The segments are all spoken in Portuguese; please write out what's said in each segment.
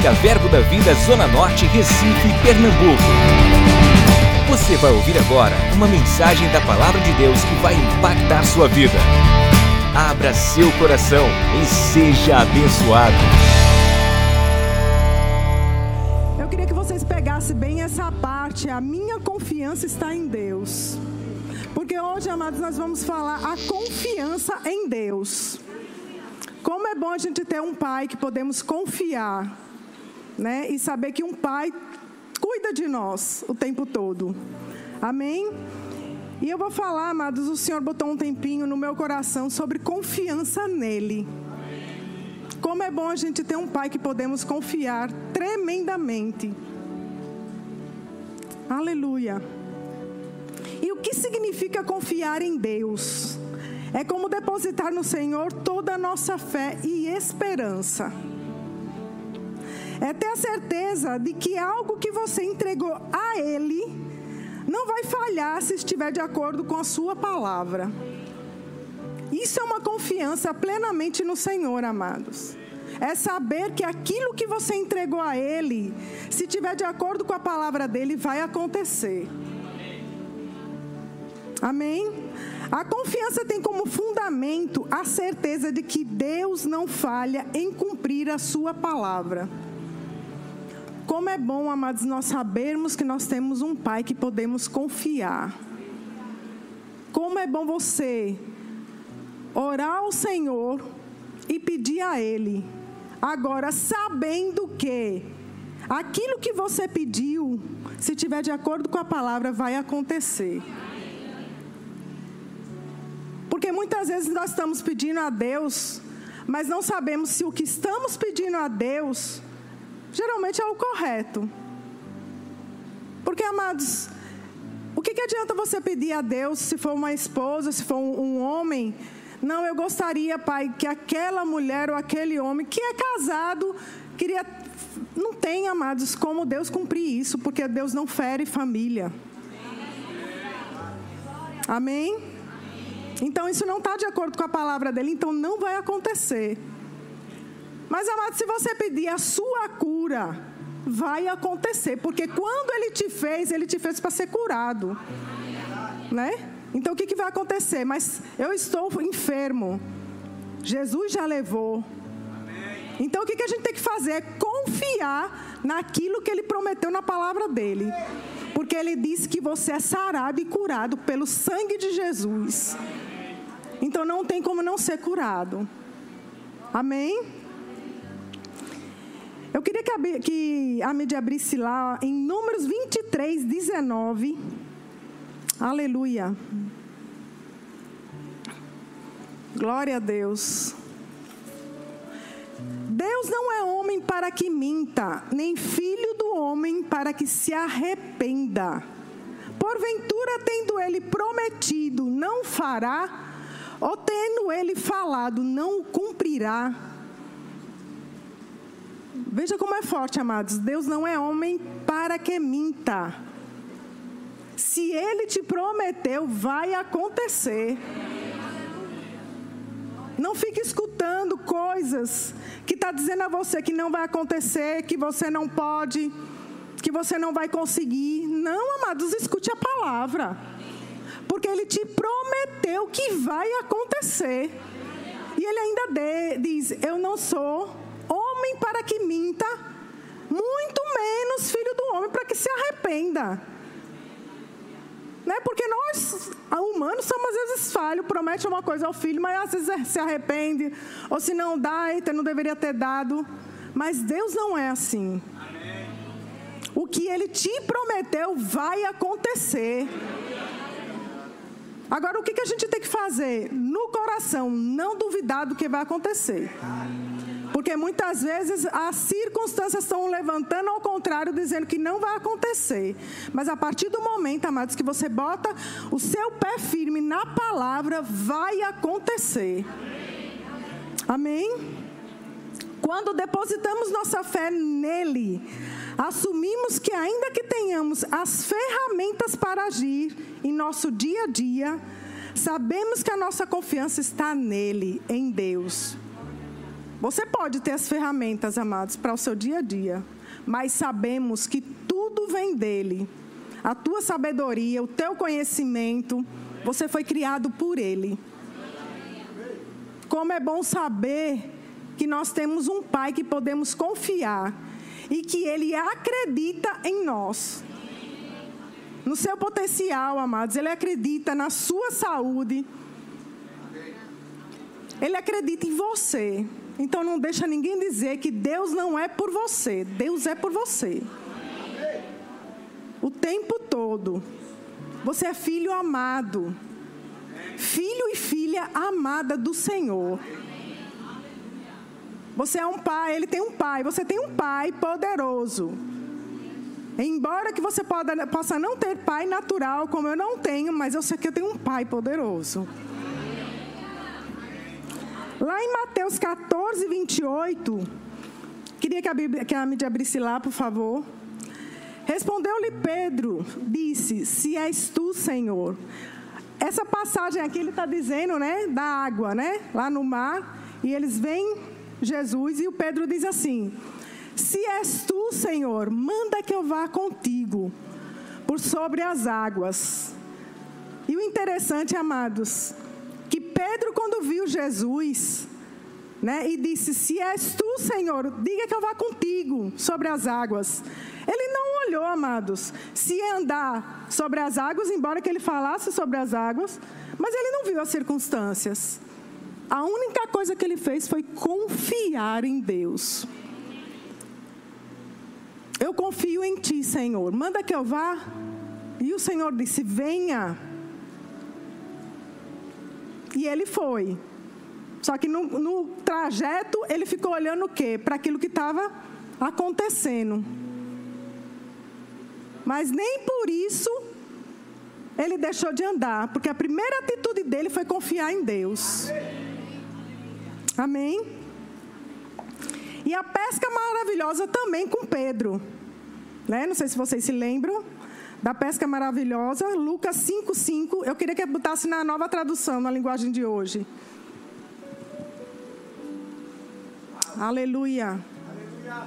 Evangélica Verbo da Vida Zona Norte, Recife, Pernambuco. Você vai ouvir agora uma mensagem da Palavra de Deus que vai impactar sua vida. Abra seu coração e seja abençoado. Eu queria que vocês pegassem bem essa parte. A minha confiança está em Deus. Porque hoje, amados, nós vamos falar a confiança em Deus. Como é bom a gente ter um pai que podemos confiar, né? E saber que um pai cuida de nós o tempo todo. Amém? E eu vou falar, amados, o Senhor botou um tempinho no meu coração sobre confiança nele. Como é bom a gente ter um pai que podemos confiar tremendamente. Aleluia. E o que significa confiar em Deus? É como depositar no Senhor toda a nossa fé e esperança. É ter a certeza de que algo que você entregou a Ele não vai falhar se estiver de acordo com a Sua palavra. Isso é uma confiança plenamente no Senhor, amados. É saber que aquilo que você entregou a Ele, se estiver de acordo com a palavra dele, vai acontecer. Amém? A confiança tem como fundamento a certeza de que Deus não falha em cumprir a sua palavra. Como é bom, amados, nós sabermos que nós temos um Pai que podemos confiar. Como é bom você orar ao Senhor e pedir a Ele, agora sabendo que aquilo que você pediu, se tiver de acordo com a palavra, vai acontecer. Porque muitas vezes nós estamos pedindo a Deus, mas não sabemos se o que estamos pedindo a Deus geralmente é o correto. Porque, amados, o que, que adianta você pedir a Deus se for uma esposa, se for um, um homem? Não, eu gostaria, pai, que aquela mulher ou aquele homem que é casado queria. Não tem, amados, como Deus cumprir isso, porque Deus não fere família. Amém? Então isso não está de acordo com a palavra dele, então não vai acontecer. Mas, amado, se você pedir a sua cura, vai acontecer, porque quando ele te fez, ele te fez para ser curado. Né? Então o que, que vai acontecer? Mas eu estou enfermo. Jesus já levou. Então o que, que a gente tem que fazer? É confiar naquilo que ele prometeu na palavra dele. Porque ele disse que você é sarado e curado pelo sangue de Jesus. Então não tem como não ser curado. Amém? Eu queria que a, que a mídia abrisse lá em Números 23, 19. Aleluia. Glória a Deus. Deus não é homem para que minta, nem filho do homem para que se arrependa. Porventura, tendo ele prometido, não fará, ou tendo ele falado, não o cumprirá. Veja como é forte, amados. Deus não é homem para que minta. Se ele te prometeu, vai acontecer. Não fique escutando coisas que está dizendo a você que não vai acontecer, que você não pode, que você não vai conseguir. Não, amados, escute a palavra porque ele te prometeu que vai acontecer. E ele ainda de, diz: Eu não sou homem para que minta, muito menos filho do homem para que se arrependa. Né? Porque nós, humanos, somos às vezes falhos, promete uma coisa ao filho, mas às vezes se arrepende, ou se não dá, eita, não deveria ter dado. Mas Deus não é assim. O que ele te prometeu vai acontecer. Agora, o que, a gente tem que fazer? No coração, não duvidar do que vai acontecer. Porque muitas vezes as circunstâncias estão levantando ao contrário, dizendo que não vai acontecer. Mas a partir do momento, amados, que você bota o seu pé firme na palavra, vai acontecer. Amém? Quando depositamos nossa fé nele, assumimos que, ainda que tenhamos as ferramentas para agir em nosso dia a dia, sabemos que a nossa confiança está nele, em Deus. Você pode ter as ferramentas, amados, para o seu dia a dia, mas sabemos que tudo vem dele. A tua sabedoria, o teu conhecimento, você foi criado por ele. Como é bom saber que nós temos um pai que podemos confiar e que ele acredita em nós. No seu potencial, amados, ele acredita na sua saúde. Ele acredita em você. Então não deixa ninguém dizer que Deus não é por você. Deus é por você. O tempo todo. Você é filho amado. Filho e filha amada do Senhor. Você é um pai, ele tem um pai. Você tem um pai poderoso. Embora que você possa não ter pai natural, como eu não tenho, mas eu sei que eu tenho um pai poderoso. Lá em Mateus 14, 28, queria que a, Bíblia, que a mídia abrisse lá, por favor. Respondeu-lhe Pedro, disse: Se és tu, Senhor. Essa passagem aqui ele está dizendo, né, da água, né, lá no mar, e eles veem Jesus e o Pedro diz assim: Se és tu, Senhor, manda que eu vá contigo por sobre as águas. E o interessante, amados, Pedro, quando viu Jesus, né, e disse: Se és tu, Senhor, diga que eu vá contigo sobre as águas. Ele não olhou, amados, se andar sobre as águas, embora que ele falasse sobre as águas, mas ele não viu as circunstâncias. A única coisa que ele fez foi confiar em Deus. Eu confio em ti, Senhor. Manda que eu vá. E o Senhor disse: Venha. E ele foi. Só que no, no trajeto ele ficou olhando o quê? Para aquilo que estava acontecendo. Mas nem por isso ele deixou de andar, porque a primeira atitude dele foi confiar em Deus. Amém? E a pesca maravilhosa também com Pedro. Né? Não sei se vocês se lembram da pesca maravilhosa, Lucas 5,5. Eu queria que botasse na nova tradução, na linguagem de hoje. Aleluia. Aleluia.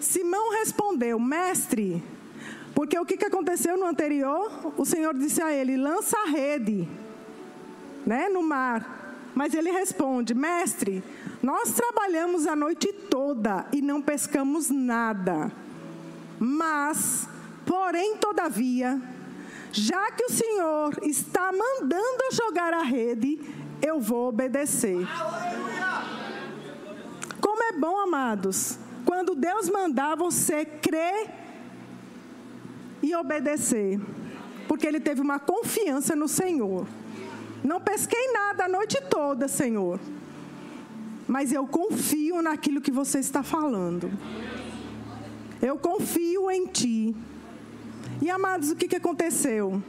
Simão respondeu, mestre, porque o que, que aconteceu no anterior? O Senhor disse a ele: lança a rede né, no mar. Mas ele responde: mestre, nós trabalhamos a noite toda e não pescamos nada. Mas Porém, todavia, já que o Senhor está mandando jogar a rede, eu vou obedecer. Como é bom, amados, quando Deus mandar você crer e obedecer, porque ele teve uma confiança no Senhor. Não pesquei nada a noite toda, Senhor, mas eu confio naquilo que você está falando. Eu confio em Ti. E amados, o que, que aconteceu?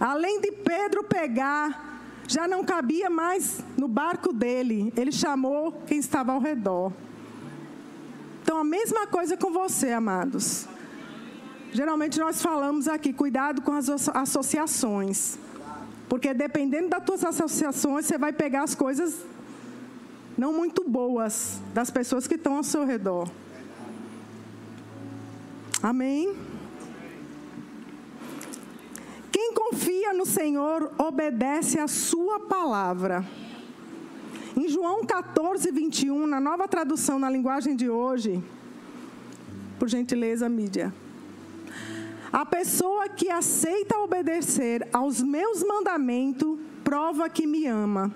Além de Pedro pegar, já não cabia mais no barco dele, ele chamou quem estava ao redor. Então, a mesma coisa com você, amados. Geralmente nós falamos aqui, cuidado com as associações. Porque dependendo das tuas associações, você vai pegar as coisas não muito boas das pessoas que estão ao seu redor. Amém? Quem confia no Senhor obedece a sua palavra. Em João 14, 21, na nova tradução na linguagem de hoje, por gentileza, mídia. A pessoa que aceita obedecer aos meus mandamentos prova que me ama.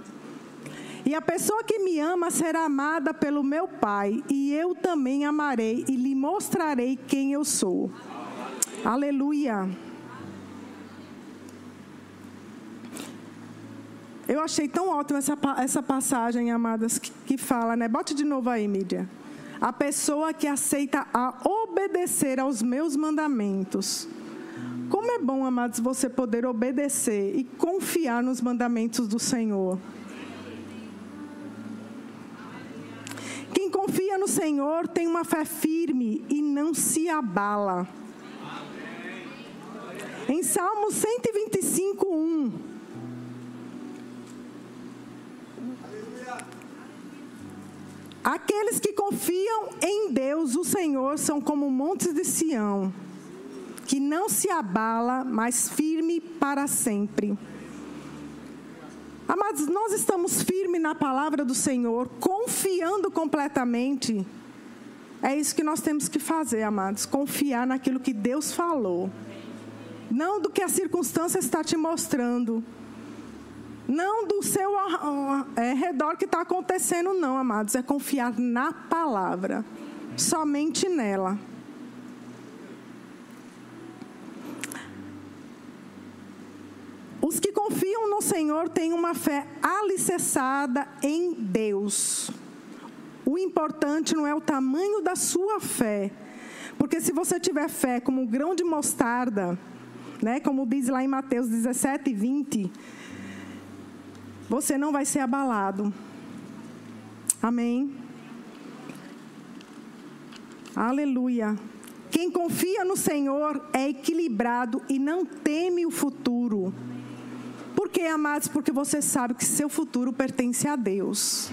E a pessoa que me ama será amada pelo meu Pai, e eu também amarei e lhe mostrarei quem eu sou. Aleluia. Eu achei tão ótima essa, essa passagem, amadas, que, que fala, né? Bote de novo aí, mídia. A pessoa que aceita a obedecer aos meus mandamentos. Como é bom, amados, você poder obedecer e confiar nos mandamentos do Senhor. Quem confia no Senhor tem uma fé firme e não se abala. Em Salmo 125, 1. Aqueles que confiam em Deus, o Senhor, são como montes de Sião, que não se abala, mas firme para sempre. Amados, nós estamos firmes na palavra do Senhor, confiando completamente. É isso que nós temos que fazer, amados, confiar naquilo que Deus falou. Não do que a circunstância está te mostrando. Não do seu é, redor que está acontecendo, não, amados. É confiar na palavra. Somente nela. Os que confiam no Senhor têm uma fé alicerçada em Deus. O importante não é o tamanho da sua fé. Porque se você tiver fé como um grão de mostarda, né, como diz lá em Mateus 17, 20, você não vai ser abalado. Amém? Aleluia. Quem confia no Senhor é equilibrado e não teme o futuro. Por que, amados? Porque você sabe que seu futuro pertence a Deus.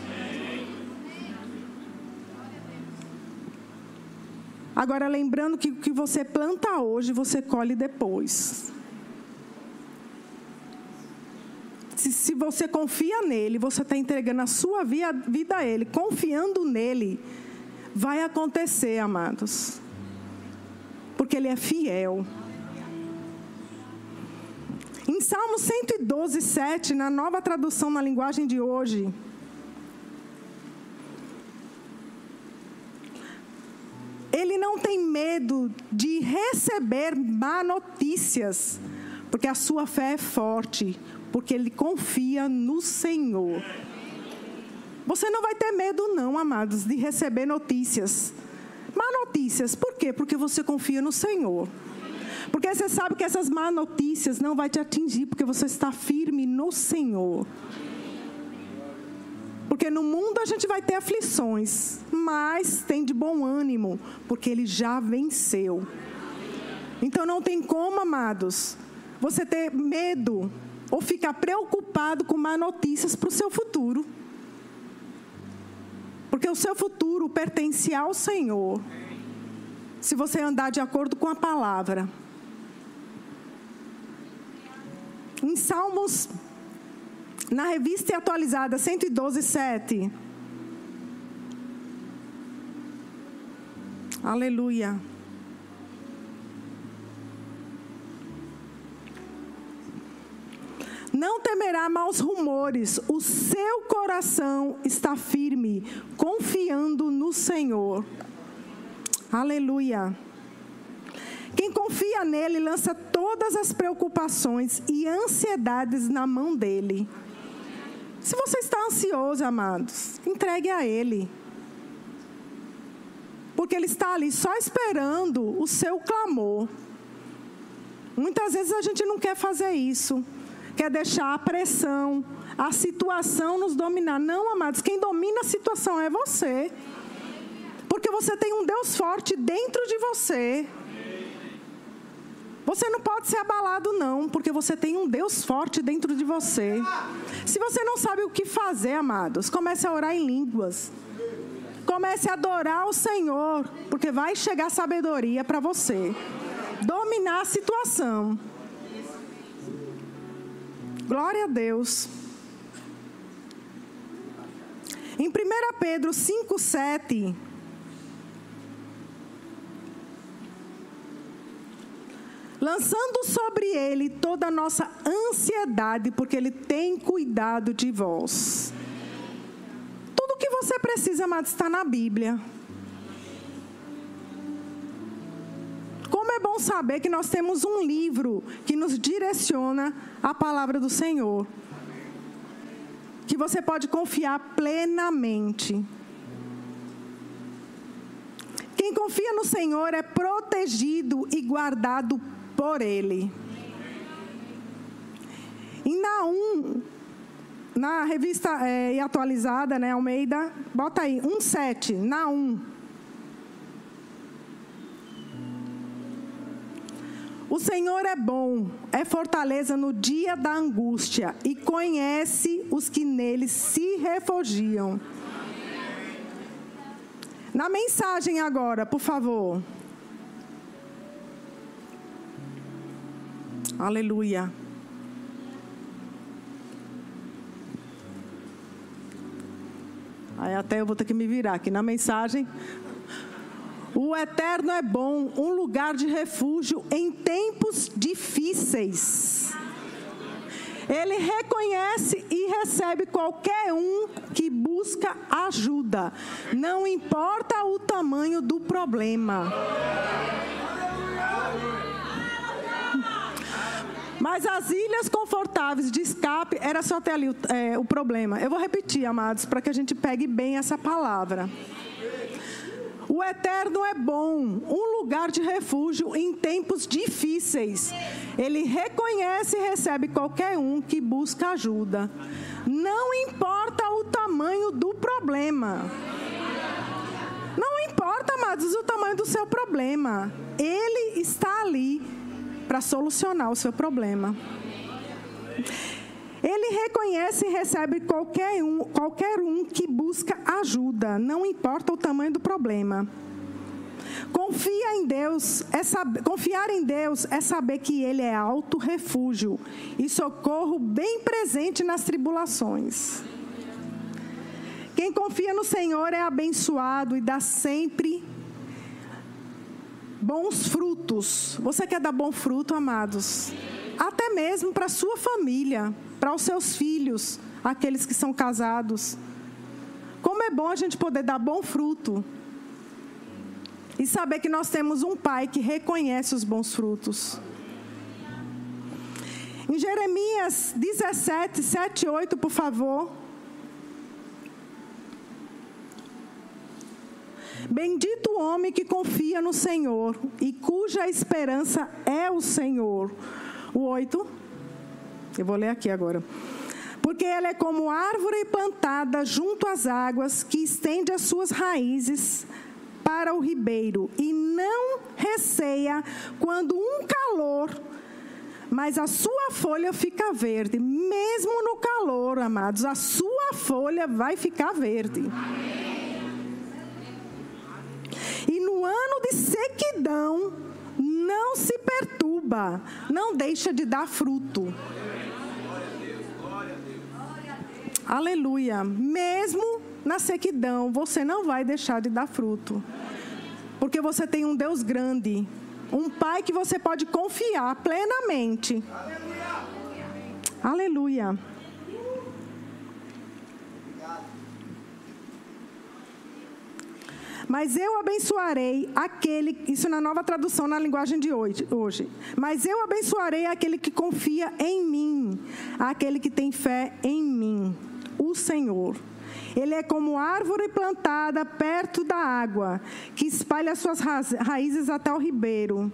Agora, lembrando que o que você planta hoje, você colhe depois. Se, se você confia nele, você está entregando a sua vida a ele, confiando nele, vai acontecer, amados. Porque ele é fiel. Em Salmo 112, 7, na nova tradução na linguagem de hoje, ele não tem medo de receber má notícias, porque a sua fé é forte, porque ele confia no Senhor. Você não vai ter medo, não, amados, de receber notícias. Má notícias, por quê? Porque você confia no Senhor. Porque você sabe que essas má notícias não vai te atingir, porque você está firme no Senhor. Porque no mundo a gente vai ter aflições, mas tem de bom ânimo, porque ele já venceu. Então não tem como, amados, você ter medo ou ficar preocupado com má notícias para o seu futuro. Porque o seu futuro pertence ao Senhor. Se você andar de acordo com a palavra. Em Salmos, na revista atualizada 112, 7. Aleluia. Não temerá maus rumores, o seu coração está firme, confiando no Senhor. Aleluia. Quem confia nele lança todas as preocupações e ansiedades na mão dele. Se você está ansioso, amados, entregue a ele. Porque ele está ali só esperando o seu clamor. Muitas vezes a gente não quer fazer isso. Quer deixar a pressão, a situação nos dominar. Não, amados, quem domina a situação é você. Porque você tem um Deus forte dentro de você. Você não pode ser abalado, não, porque você tem um Deus forte dentro de você. Se você não sabe o que fazer, amados, comece a orar em línguas. Comece a adorar o Senhor, porque vai chegar sabedoria para você. Dominar a situação. Glória a Deus. Em 1 Pedro 5, 7. lançando sobre ele toda a nossa ansiedade, porque ele tem cuidado de vós. Tudo que você precisa, amado, está na Bíblia. Bom saber que nós temos um livro que nos direciona a palavra do Senhor. Que você pode confiar plenamente. Quem confia no Senhor é protegido e guardado por ele. Em Naum, na revista é, atualizada, né, Almeida, bota aí, 1,7, Naum. O Senhor é bom, é fortaleza no dia da angústia e conhece os que nele se refugiam. Na mensagem agora, por favor. Aleluia. Aí até eu vou ter que me virar aqui na mensagem. O eterno é bom, um lugar de refúgio em tempos difíceis. Ele reconhece e recebe qualquer um que busca ajuda, não importa o tamanho do problema. Mas as ilhas confortáveis de escape era só ter ali é, o problema. Eu vou repetir, amados, para que a gente pegue bem essa palavra. O eterno é bom, um lugar de refúgio em tempos difíceis. Ele reconhece e recebe qualquer um que busca ajuda. Não importa o tamanho do problema. Não importa, amados, o tamanho do seu problema. Ele está ali para solucionar o seu problema. Ele reconhece e recebe qualquer um, qualquer um que busca ajuda, não importa o tamanho do problema. Confia em Deus, é saber, confiar em Deus é saber que Ele é alto refúgio e socorro bem presente nas tribulações. Quem confia no Senhor é abençoado e dá sempre bons frutos. Você quer dar bom fruto, amados? Até mesmo para a sua família para os seus filhos, aqueles que são casados. Como é bom a gente poder dar bom fruto. E saber que nós temos um pai que reconhece os bons frutos. Em Jeremias 17, 7 e 8, por favor. Bendito o homem que confia no Senhor e cuja esperança é o Senhor. O 8. Eu vou ler aqui agora. Porque ela é como árvore plantada junto às águas, que estende as suas raízes para o ribeiro e não receia quando um calor, mas a sua folha fica verde. Mesmo no calor, amados, a sua folha vai ficar verde. E no ano de sequidão, não se perturba, não deixa de dar fruto. Aleluia. Mesmo na sequidão, você não vai deixar de dar fruto. Porque você tem um Deus grande, um Pai que você pode confiar plenamente. Aleluia. Aleluia. Mas eu abençoarei aquele, isso na nova tradução na linguagem de hoje, hoje. Mas eu abençoarei aquele que confia em mim, aquele que tem fé em mim o Senhor. Ele é como árvore plantada perto da água, que espalha suas raízes até o ribeiro.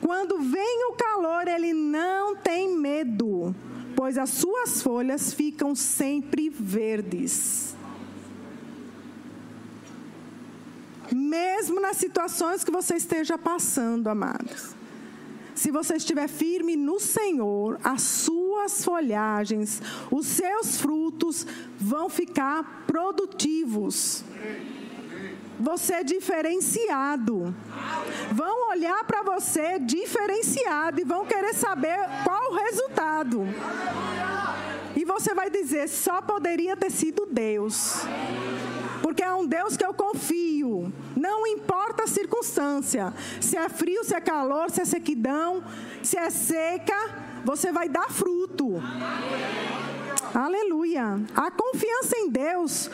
Quando vem o calor, ele não tem medo, pois as suas folhas ficam sempre verdes. Mesmo nas situações que você esteja passando, amados. Se você estiver firme no Senhor, as suas folhagens, os seus frutos vão ficar produtivos. Você é diferenciado. Vão olhar para você diferenciado e vão querer saber qual o resultado. E você vai dizer: só poderia ter sido Deus porque é um Deus que eu confio. Não importa a circunstância, se é frio, se é calor, se é sequidão, se é seca, você vai dar fruto. Aleluia. A confiança em Deus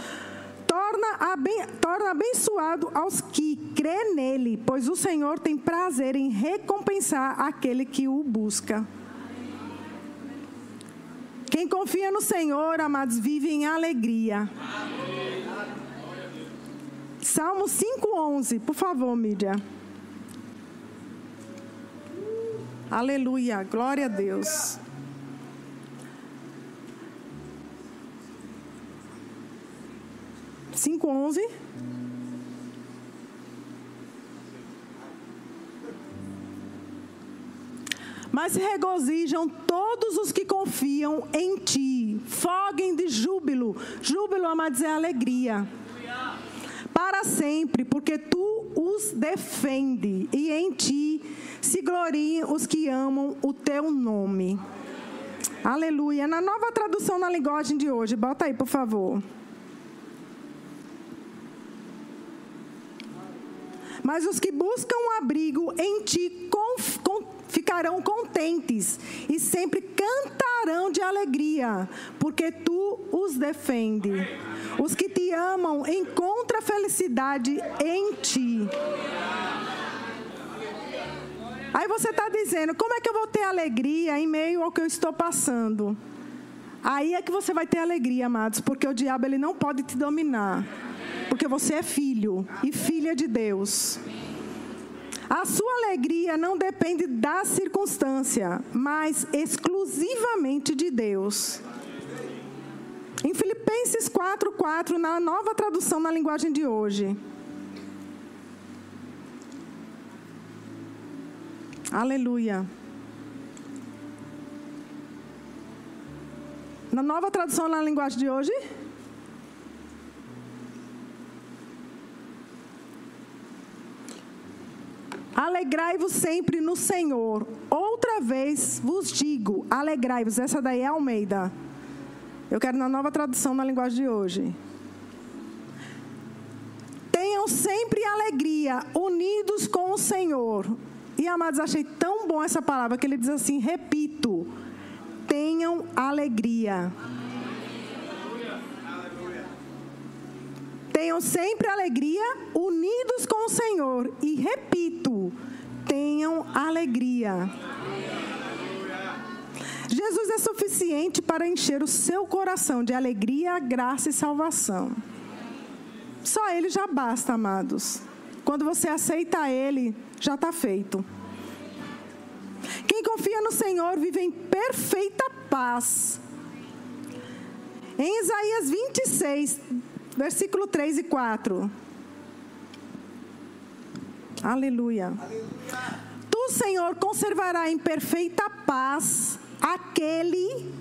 torna, aben, torna abençoado aos que crê nele, pois o Senhor tem prazer em recompensar aquele que o busca. Quem confia no Senhor, amados, vive em alegria. Salmo 5,11, por favor, mídia. Aleluia, glória a Deus. Cinco onze. Mas regozijam todos os que confiam em ti. Foguem de júbilo. Júbilo, amados, é alegria para sempre, porque tu os defende, e em ti se gloriem os que amam o teu nome. Aleluia. Na nova tradução na linguagem de hoje, bota aí, por favor. Mas os que buscam abrigo em ti ficarão contentes e sempre cantarão de alegria, porque tu os defende. Os que te amam encontram felicidade em ti. Aí você está dizendo, como é que eu vou ter alegria em meio ao que eu estou passando? Aí é que você vai ter alegria, amados, porque o diabo ele não pode te dominar. Porque você é filho e filha de Deus. A sua alegria não depende da circunstância, mas exclusivamente de Deus. Em Filipenses 4:4, na nova tradução na linguagem de hoje. Aleluia. Na nova tradução na linguagem de hoje? Alegrai-vos sempre no Senhor. Outra vez vos digo, alegrai-vos. Essa daí é Almeida. Eu quero na nova tradução na linguagem de hoje. Tenham sempre alegria, unidos com o Senhor. E amados, achei tão bom essa palavra que ele diz assim: repito, tenham alegria. Tenham sempre alegria, unidos com o Senhor. E repito, tenham alegria. Jesus é suficiente para encher o seu coração de alegria, graça e salvação. Só Ele já basta, amados. Quando você aceita Ele, já está feito. Quem confia no Senhor vive em perfeita paz. Em Isaías 26, versículo 3 e 4. Aleluia. Aleluia. Tu, Senhor, conservará em perfeita paz aquele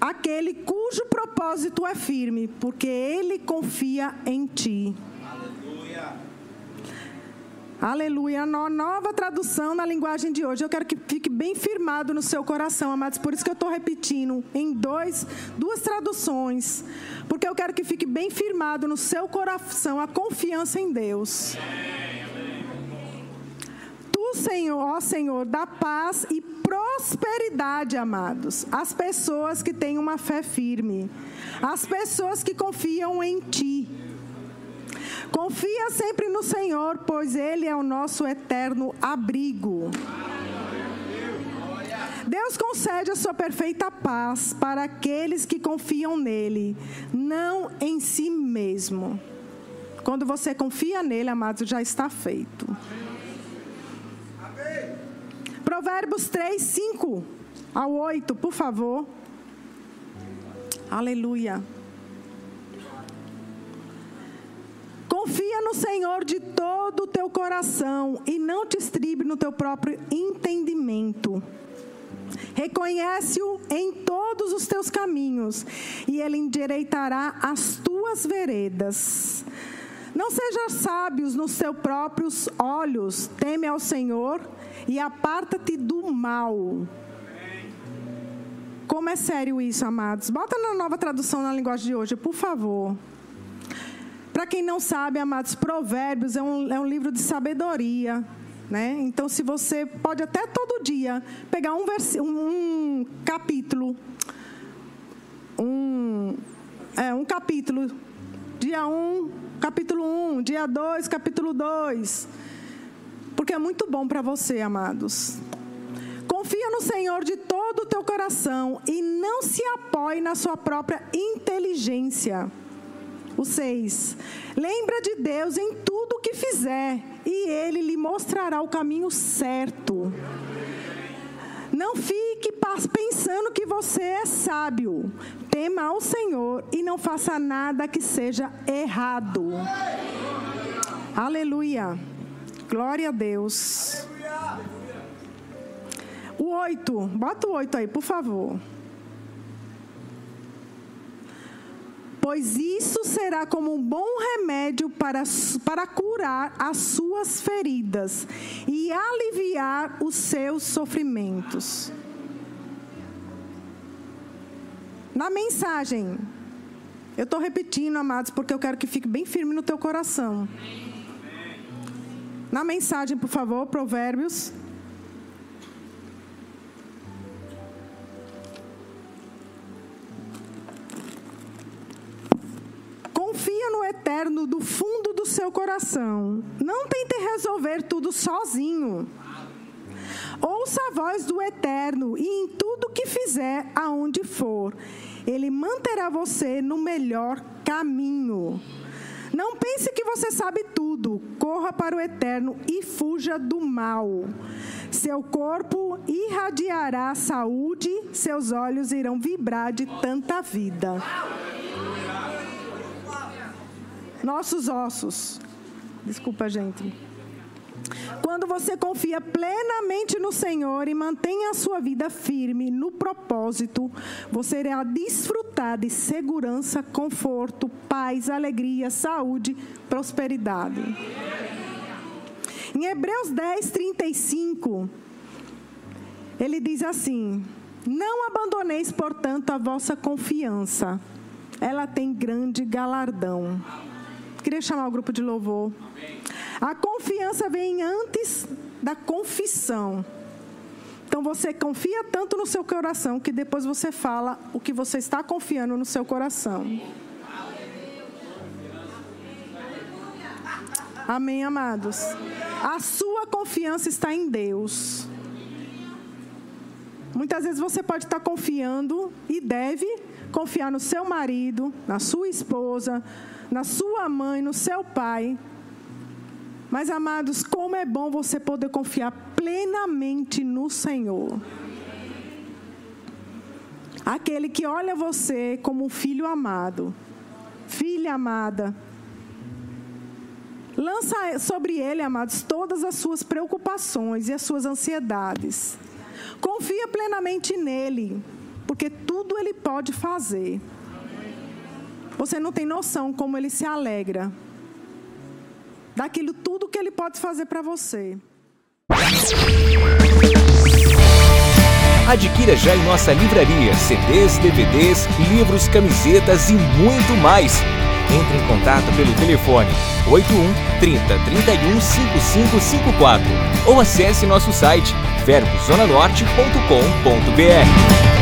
aquele cujo propósito é firme, porque ele confia em ti. Aleluia. Nova tradução na linguagem de hoje. Eu quero que fique bem firmado no seu coração, amados. Por isso que eu estou repetindo em dois, duas traduções. Porque eu quero que fique bem firmado no seu coração a confiança em Deus. Tu, Senhor, ó Senhor, dá paz e prosperidade, amados, às pessoas que têm uma fé firme, às pessoas que confiam em Ti. Confia sempre no Senhor, pois Ele é o nosso eterno abrigo. Deus concede a sua perfeita paz para aqueles que confiam nele, não em si mesmo. Quando você confia nele, amado, já está feito. Provérbios 3, 5 ao 8, por favor. Aleluia. Confia no Senhor de todo o teu coração e não te estribe no teu próprio entendimento. Reconhece-o em todos os teus caminhos e ele endireitará as tuas veredas. Não sejam sábios nos seus próprios olhos, teme ao Senhor e aparta-te do mal. Como é sério isso, amados? Bota na nova tradução na linguagem de hoje, por favor. Para quem não sabe, amados, Provérbios é um, é um livro de sabedoria. Né? Então, se você pode até todo dia pegar um, um capítulo, um, é, um capítulo, dia 1, um, capítulo 1, um, dia 2, capítulo 2, porque é muito bom para você, amados. Confia no Senhor de todo o teu coração e não se apoie na sua própria inteligência. O 6. Lembra de Deus em tudo o que fizer, e Ele lhe mostrará o caminho certo. Não fique pensando que você é sábio. Tema ao Senhor e não faça nada que seja errado. Aleluia. Glória a Deus. O 8. Bota o 8 aí, por favor. Pois isso será como um bom remédio para, para curar as suas feridas e aliviar os seus sofrimentos. Na mensagem, eu estou repetindo, amados, porque eu quero que fique bem firme no teu coração. Na mensagem, por favor, Provérbios eterno do fundo do seu coração. Não tente resolver tudo sozinho. Ouça a voz do eterno e em tudo que fizer, aonde for, ele manterá você no melhor caminho. Não pense que você sabe tudo. Corra para o eterno e fuja do mal. Seu corpo irradiará saúde, seus olhos irão vibrar de tanta vida nossos ossos. Desculpa, gente. Quando você confia plenamente no Senhor e mantém a sua vida firme no propósito, você irá desfrutar de segurança, conforto, paz, alegria, saúde, prosperidade. Em Hebreus 10, 35, ele diz assim: Não abandoneis, portanto, a vossa confiança, ela tem grande galardão. Queria chamar o grupo de louvor. A confiança vem antes da confissão. Então você confia tanto no seu coração que depois você fala o que você está confiando no seu coração. Amém, amados. A sua confiança está em Deus. Muitas vezes você pode estar confiando e deve confiar no seu marido, na sua esposa, na sua mãe, no seu pai. Mas, amados, como é bom você poder confiar plenamente no Senhor. Aquele que olha você como um filho amado, filha amada. Lança sobre ele, amados, todas as suas preocupações e as suas ansiedades. Confia plenamente nele, porque tudo ele pode fazer. Você não tem noção como ele se alegra daquilo tudo que ele pode fazer para você. Adquira já em nossa livraria CDs, DVDs, livros, camisetas e muito mais. Entre em contato pelo telefone 81 30 31 5554 ou acesse nosso site verbozonanorte.com.br.